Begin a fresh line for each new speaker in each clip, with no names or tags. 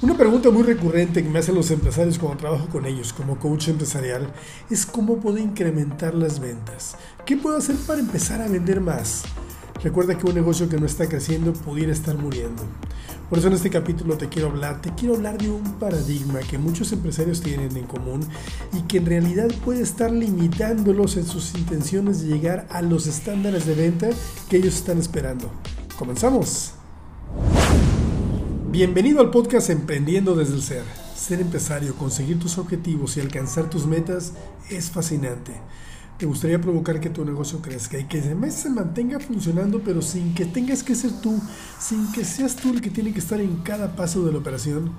Una pregunta muy recurrente que me hacen los empresarios cuando trabajo con ellos como coach empresarial es cómo puedo incrementar las ventas. ¿Qué puedo hacer para empezar a vender más? Recuerda que un negocio que no está creciendo pudiera estar muriendo. Por eso en este capítulo te quiero hablar, te quiero hablar de un paradigma que muchos empresarios tienen en común y que en realidad puede estar limitándolos en sus intenciones de llegar a los estándares de venta que ellos están esperando. Comenzamos. Bienvenido al podcast Emprendiendo desde el Ser. Ser empresario, conseguir tus objetivos y alcanzar tus metas es fascinante. Te gustaría provocar que tu negocio crezca y que se mantenga funcionando, pero sin que tengas que ser tú, sin que seas tú el que tiene que estar en cada paso de la operación.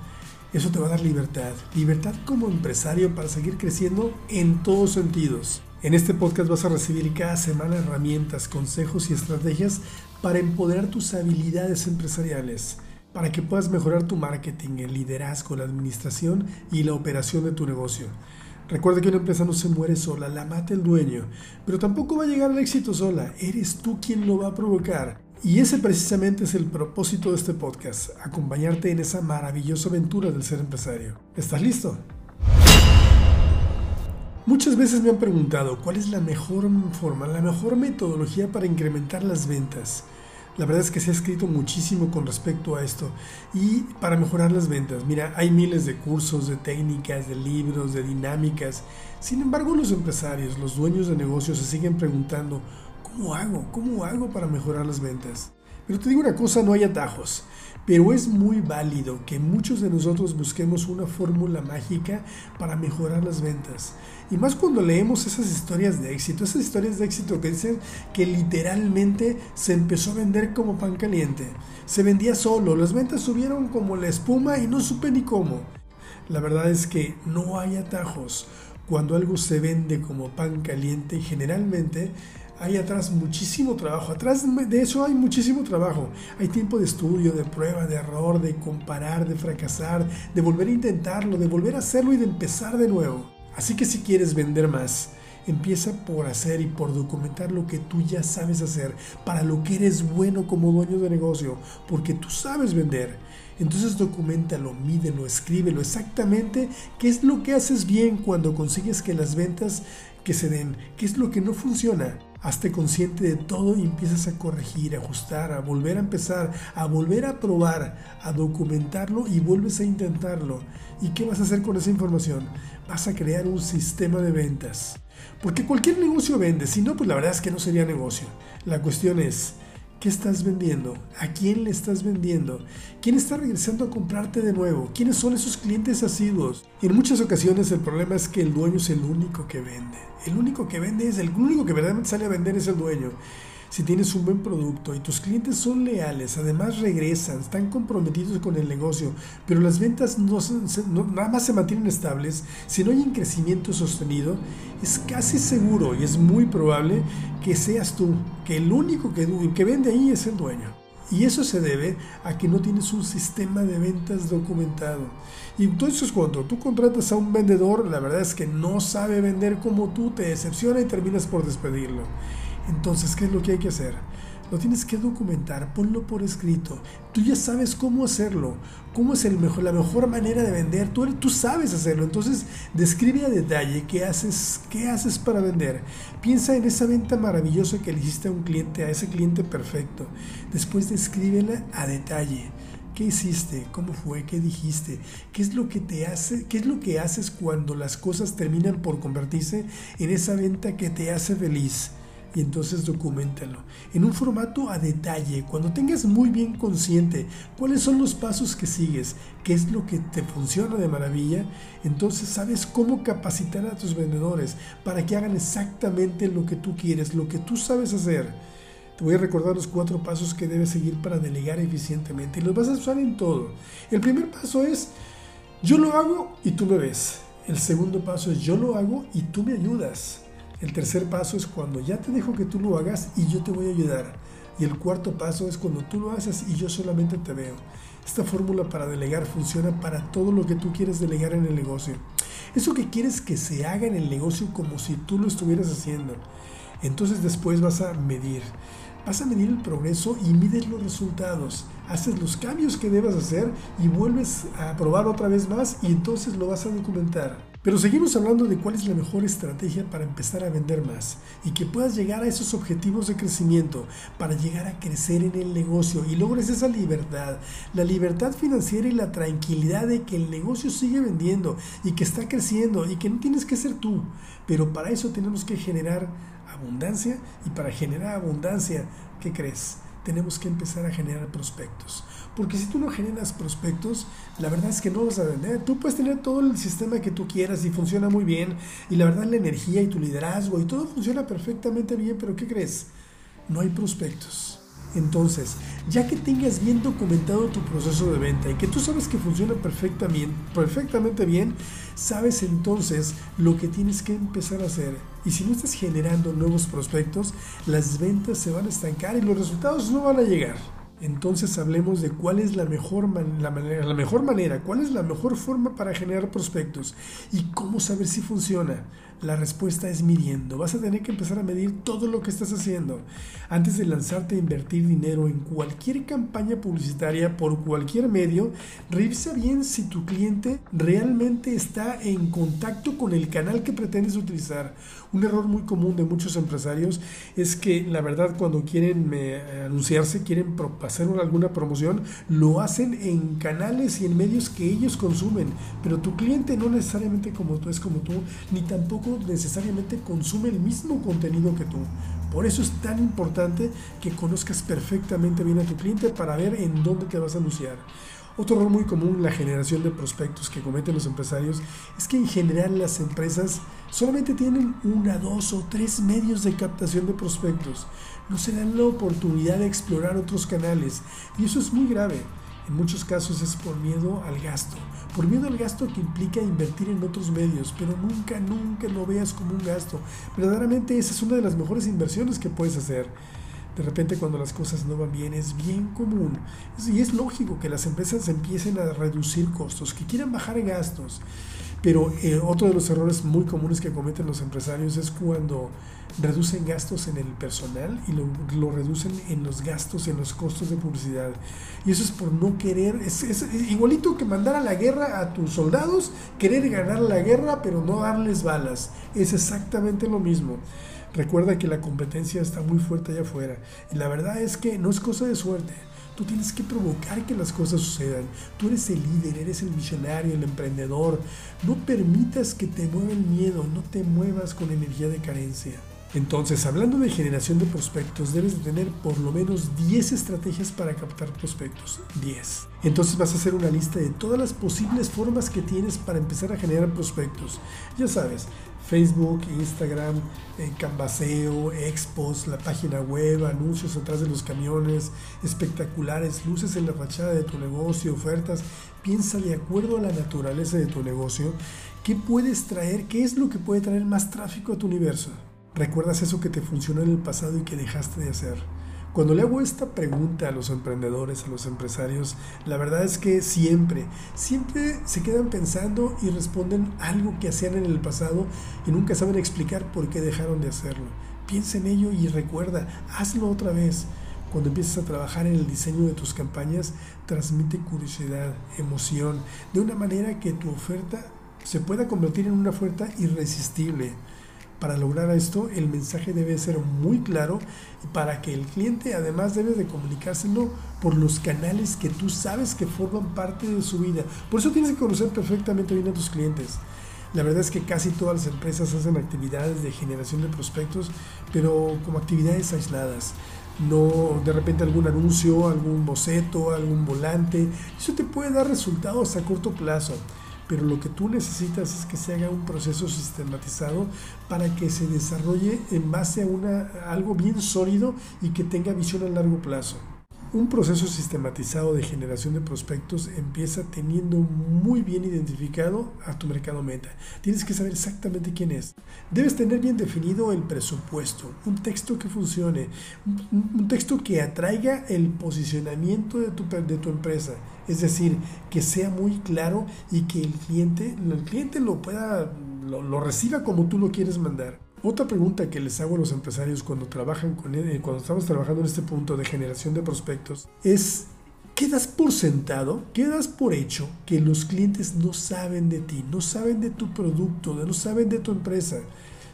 Eso te va a dar libertad, libertad como empresario para seguir creciendo en todos sentidos. En este podcast vas a recibir cada semana herramientas, consejos y estrategias para empoderar tus habilidades empresariales para que puedas mejorar tu marketing, el liderazgo, la administración y la operación de tu negocio. Recuerda que una empresa no se muere sola, la mata el dueño, pero tampoco va a llegar al éxito sola, eres tú quien lo va a provocar. Y ese precisamente es el propósito de este podcast, acompañarte en esa maravillosa aventura del ser empresario. ¿Estás listo? Muchas veces me han preguntado cuál es la mejor forma, la mejor metodología para incrementar las ventas. La verdad es que se ha escrito muchísimo con respecto a esto y para mejorar las ventas. Mira, hay miles de cursos, de técnicas, de libros, de dinámicas. Sin embargo, los empresarios, los dueños de negocios se siguen preguntando, ¿cómo hago? ¿Cómo hago para mejorar las ventas? Pero te digo una cosa, no hay atajos. Pero es muy válido que muchos de nosotros busquemos una fórmula mágica para mejorar las ventas. Y más cuando leemos esas historias de éxito, esas historias de éxito que dicen que literalmente se empezó a vender como pan caliente. Se vendía solo, las ventas subieron como la espuma y no supe ni cómo. La verdad es que no hay atajos. Cuando algo se vende como pan caliente, generalmente hay atrás muchísimo trabajo. Atrás de eso hay muchísimo trabajo. Hay tiempo de estudio, de prueba, de error, de comparar, de fracasar, de volver a intentarlo, de volver a hacerlo y de empezar de nuevo. Así que si quieres vender más, empieza por hacer y por documentar lo que tú ya sabes hacer, para lo que eres bueno como dueño de negocio, porque tú sabes vender. Entonces documentalo, mídelo, escríbelo exactamente qué es lo que haces bien cuando consigues que las ventas que se den, qué es lo que no funciona Hazte consciente de todo y empiezas a corregir, a ajustar, a volver a empezar, a volver a probar, a documentarlo y vuelves a intentarlo. ¿Y qué vas a hacer con esa información? Vas a crear un sistema de ventas. Porque cualquier negocio vende, si no, pues la verdad es que no sería negocio. La cuestión es, ¿Qué estás vendiendo? ¿A quién le estás vendiendo? ¿Quién está regresando a comprarte de nuevo? ¿Quiénes son esos clientes asiduos? En muchas ocasiones el problema es que el dueño es el único que vende. El único que vende es el único que verdaderamente sale a vender es el dueño si tienes un buen producto y tus clientes son leales, además regresan, están comprometidos con el negocio, pero las ventas no, nada más se mantienen estables, si no hay un crecimiento sostenido, es casi seguro y es muy probable que seas tú, que el único que, que vende ahí es el dueño. Y eso se debe a que no tienes un sistema de ventas documentado. Y entonces cuando tú contratas a un vendedor, la verdad es que no sabe vender como tú, te decepciona y terminas por despedirlo. Entonces, ¿qué es lo que hay que hacer? Lo tienes que documentar, ponlo por escrito. Tú ya sabes cómo hacerlo, cómo es el mejor, la mejor manera de vender. Tú, tú sabes hacerlo. Entonces, describe a detalle qué haces, qué haces para vender. Piensa en esa venta maravillosa que le hiciste a un cliente, a ese cliente perfecto. Después descríbela a detalle. ¿Qué hiciste? ¿Cómo fue? ¿Qué dijiste? ¿Qué es lo que te hace? ¿Qué es lo que haces cuando las cosas terminan por convertirse en esa venta que te hace feliz? Y entonces documentalo en un formato a detalle, cuando tengas muy bien consciente cuáles son los pasos que sigues, qué es lo que te funciona de maravilla, entonces sabes cómo capacitar a tus vendedores para que hagan exactamente lo que tú quieres, lo que tú sabes hacer. Te voy a recordar los cuatro pasos que debes seguir para delegar eficientemente y los vas a usar en todo. El primer paso es, yo lo hago y tú me ves. El segundo paso es, yo lo hago y tú me ayudas. El tercer paso es cuando ya te dejo que tú lo hagas y yo te voy a ayudar. Y el cuarto paso es cuando tú lo haces y yo solamente te veo. Esta fórmula para delegar funciona para todo lo que tú quieres delegar en el negocio. Eso que quieres que se haga en el negocio como si tú lo estuvieras haciendo. Entonces después vas a medir. Vas a medir el progreso y mides los resultados. haces los cambios que debas hacer y vuelves a probar otra vez más y entonces lo vas a documentar. Pero seguimos hablando de cuál es la mejor estrategia para empezar a vender más y que puedas llegar a esos objetivos de crecimiento para llegar a crecer en el negocio y logres esa libertad, la libertad financiera y la tranquilidad de que el negocio sigue vendiendo y que está creciendo y que no tienes que ser tú. Pero para eso tenemos que generar abundancia y para generar abundancia, ¿qué crees? Tenemos que empezar a generar prospectos. Porque si tú no generas prospectos, la verdad es que no vas a vender. Tú puedes tener todo el sistema que tú quieras y funciona muy bien. Y la verdad la energía y tu liderazgo y todo funciona perfectamente bien, pero ¿qué crees? No hay prospectos. Entonces, ya que tengas bien documentado tu proceso de venta y que tú sabes que funciona perfectamente, bien, sabes entonces lo que tienes que empezar a hacer. Y si no estás generando nuevos prospectos, las ventas se van a estancar y los resultados no van a llegar. Entonces hablemos de cuál es la mejor, manera, la mejor manera, cuál es la mejor forma para generar prospectos y cómo saber si funciona. La respuesta es midiendo. Vas a tener que empezar a medir todo lo que estás haciendo. Antes de lanzarte a invertir dinero en cualquier campaña publicitaria por cualquier medio, revisa bien si tu cliente realmente está en contacto con el canal que pretendes utilizar. Un error muy común de muchos empresarios es que la verdad cuando quieren eh, anunciarse, quieren hacer alguna promoción, lo hacen en canales y en medios que ellos consumen. Pero tu cliente no necesariamente como tú es como tú, ni tampoco necesariamente consume el mismo contenido que tú. Por eso es tan importante que conozcas perfectamente bien a tu cliente para ver en dónde te vas a anunciar. Otro error muy común en la generación de prospectos que cometen los empresarios es que en general las empresas solamente tienen una, dos o tres medios de captación de prospectos. No se dan la oportunidad de explorar otros canales y eso es muy grave. En muchos casos es por miedo al gasto, por miedo al gasto que implica invertir en otros medios, pero nunca, nunca lo veas como un gasto. Verdaderamente esa es una de las mejores inversiones que puedes hacer. De repente cuando las cosas no van bien es bien común y es lógico que las empresas empiecen a reducir costos, que quieran bajar gastos. Pero eh, otro de los errores muy comunes que cometen los empresarios es cuando reducen gastos en el personal y lo, reducen en los gastos, en los costos de publicidad. Y eso es por no querer, es, es, igualito que mandar a la guerra a tus soldados, querer ganar la guerra pero no darles balas. Es exactamente lo mismo. Recuerda que la competencia está muy fuerte allá afuera. Y la verdad es que no es cosa de suerte. Tú tienes que provocar que las cosas sucedan. Tú eres el líder, eres el visionario, el emprendedor. No permitas que te mueva el miedo, no te muevas con energía de carencia. Entonces, hablando de generación de prospectos, debes de tener por lo menos 10 estrategias para captar prospectos. 10. Entonces vas a hacer una lista de todas las posibles formas que tienes para empezar a generar prospectos. Ya sabes, Facebook, Instagram, eh, Canvaseo, Expos, la página web, anuncios atrás de los camiones, espectaculares, luces en la fachada de tu negocio, ofertas. Piensa de acuerdo a la naturaleza de tu negocio, qué puedes traer, qué es lo que puede traer más tráfico a tu universo. ¿Recuerdas eso que te funcionó en el pasado y que dejaste de hacer? Cuando le hago esta pregunta a los emprendedores, a los empresarios, la verdad es que siempre, siempre se quedan pensando y responden algo que hacían en el pasado y nunca saben explicar por qué dejaron de hacerlo. Piensa en ello y recuerda, hazlo otra vez. Cuando empieces a trabajar en el diseño de tus campañas, transmite curiosidad, emoción, de una manera que tu oferta se pueda convertir en una oferta irresistible. Para lograr esto, el mensaje debe ser muy claro y para que el cliente además debe de comunicárselo por los canales que tú sabes que forman parte de su vida. Por eso tienes que conocer perfectamente bien a tus clientes. La verdad es que casi todas las empresas hacen actividades de generación de prospectos, pero como actividades aisladas. No de repente algún anuncio, algún boceto, algún volante. Eso te puede dar resultados a corto plazo pero lo que tú necesitas es que se haga un proceso sistematizado para que se desarrolle en base a una, algo bien sólido y que tenga visión a largo plazo. Un proceso sistematizado de generación de prospectos empieza teniendo muy bien identificado a tu mercado meta. Tienes que saber exactamente quién es. Debes tener bien definido el presupuesto, un texto que funcione, un, texto que atraiga el posicionamiento de tu, de tu empresa. Es decir, que sea muy claro y que el cliente, el cliente lo pueda, lo reciba como tú lo quieres mandar. Otra pregunta que les hago a los empresarios cuando trabajan con cuando estamos trabajando en este punto de generación de prospectos es quedas por sentado, quedas por hecho que los clientes no saben de ti, no saben de tu producto, no saben de tu empresa.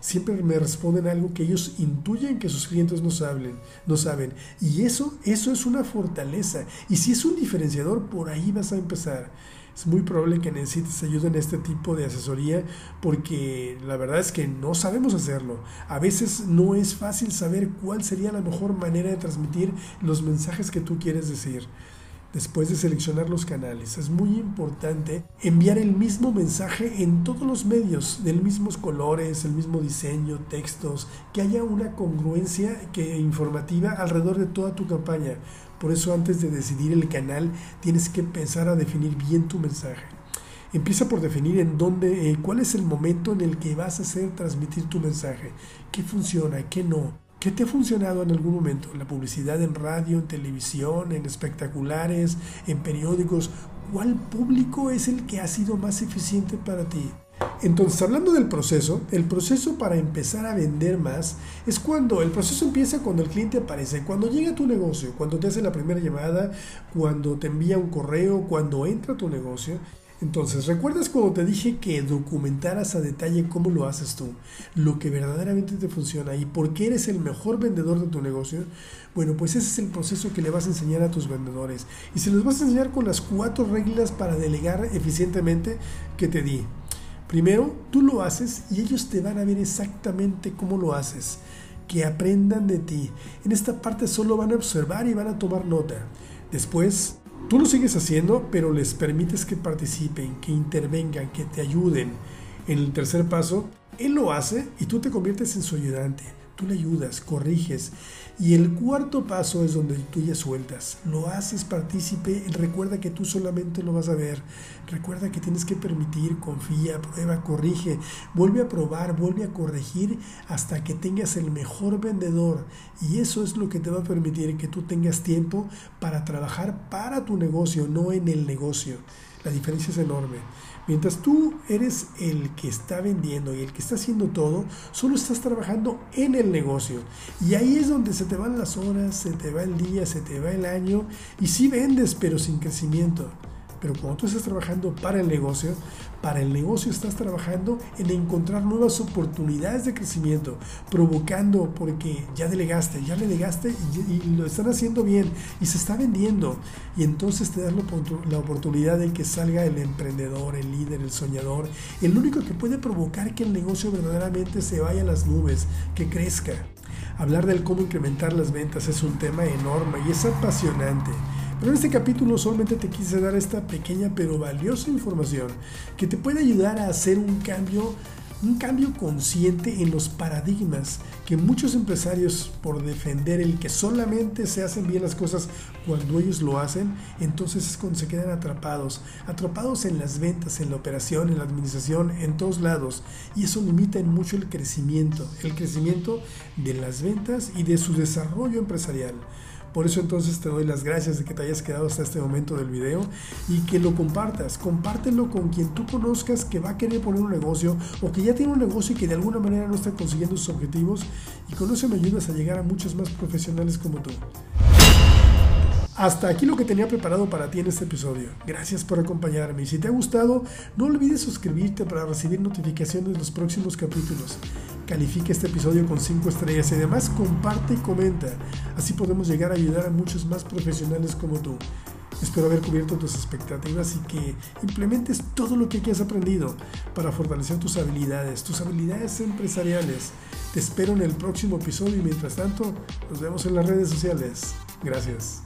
Siempre me responden algo que ellos intuyen que sus clientes no saben, no saben. Y eso, eso es una fortaleza. Y si es un diferenciador, por ahí vas a empezar es muy probable que necesites ayuda en este tipo de asesoría porque la verdad es que no sabemos hacerlo. A veces no es fácil saber cuál sería la mejor manera de transmitir los mensajes que tú quieres decir después de seleccionar los canales. Es muy importante enviar el mismo mensaje en todos los medios, del mismos colores, el mismo diseño, textos, que haya una congruencia que, informativa alrededor de toda tu campaña. Por eso antes de decidir el canal tienes que pensar a definir bien tu mensaje. Empieza por definir en dónde, eh, cuál es el momento en el que vas a hacer transmitir tu mensaje, qué funciona, qué no, qué te ha funcionado en algún momento, la publicidad en radio, en televisión, en espectaculares, en periódicos, cuál público es el que ha sido más eficiente para ti. Entonces, hablando del proceso, el proceso para empezar a vender más es cuando el proceso empieza cuando el cliente aparece, cuando llega a tu negocio, cuando te hace la primera llamada, cuando te envía un correo, cuando entra a tu negocio. Entonces, ¿recuerdas cuando te dije que documentaras a detalle cómo lo haces tú? Lo que verdaderamente te funciona y por qué eres el mejor vendedor de tu negocio. Bueno, pues ese es el proceso que le vas a enseñar a tus vendedores. Y se los vas a enseñar con las cuatro reglas para delegar eficientemente que te di. Primero, tú lo haces y ellos te van a ver exactamente cómo lo haces. Que aprendan de ti. En esta parte solo van a observar y van a tomar nota. Después, tú lo sigues haciendo, pero les permites que participen, que intervengan, que te ayuden. En el tercer paso, él lo hace y tú te conviertes en su ayudante. Tú le ayudas, corriges. Y el cuarto paso es donde tú ya sueltas. Lo haces partícipe. Recuerda que tú solamente lo vas a ver. Recuerda que tienes que permitir, confía, prueba, corrige. Vuelve a probar, vuelve a corregir hasta que tengas el mejor vendedor. Y eso es lo que te va a permitir que tú tengas tiempo para trabajar para tu negocio, no en el negocio. La diferencia es enorme. Mientras tú eres el que está vendiendo y el que está haciendo todo, solo estás trabajando en el negocio. Y ahí es donde se te van las horas, se te va el día, se te va el año. Y sí vendes, pero sin crecimiento. Pero cuando tú estás trabajando para el negocio, para el negocio estás trabajando en encontrar nuevas oportunidades de crecimiento, provocando porque ya delegaste, ya le delegaste y, lo están haciendo bien y se está vendiendo. Y entonces te das la oportunidad de que salga el emprendedor, el líder, el soñador, el único que puede provocar que el negocio verdaderamente se vaya a las nubes, que crezca. Hablar del cómo incrementar las ventas es un tema enorme y es apasionante. Pero en este capítulo solamente te quise dar esta pequeña pero valiosa información que te puede ayudar a hacer un cambio un cambio consciente en los paradigmas que muchos empresarios por defender el que solamente se hacen bien las cosas cuando ellos lo hacen, entonces es cuando se quedan atrapados, atrapados en las ventas, en la operación, en la administración, en todos lados. Y eso limita en mucho el crecimiento, el crecimiento de las ventas y de su desarrollo empresarial. Por eso entonces te doy las gracias de que te hayas quedado hasta este momento del video y que lo compartas. Compártelo con quien tú conozcas que va a querer poner un negocio o que ya tiene un negocio y que de alguna manera no está consiguiendo sus objetivos. Y con eso me ayudas a llegar a muchos más profesionales como tú. Hasta aquí lo que tenía preparado para ti en este episodio. Gracias por acompañarme y si te ha gustado, no olvides suscribirte para recibir notificaciones de los próximos capítulos. Califica este episodio con 5 estrellas y además comparte y comenta. Así podemos llegar a ayudar a muchos más profesionales como tú. Espero haber cubierto tus expectativas y que implementes todo lo que aquí has aprendido para fortalecer tus habilidades, tus habilidades empresariales. Te espero en el próximo episodio y mientras tanto nos vemos en las redes sociales. Gracias.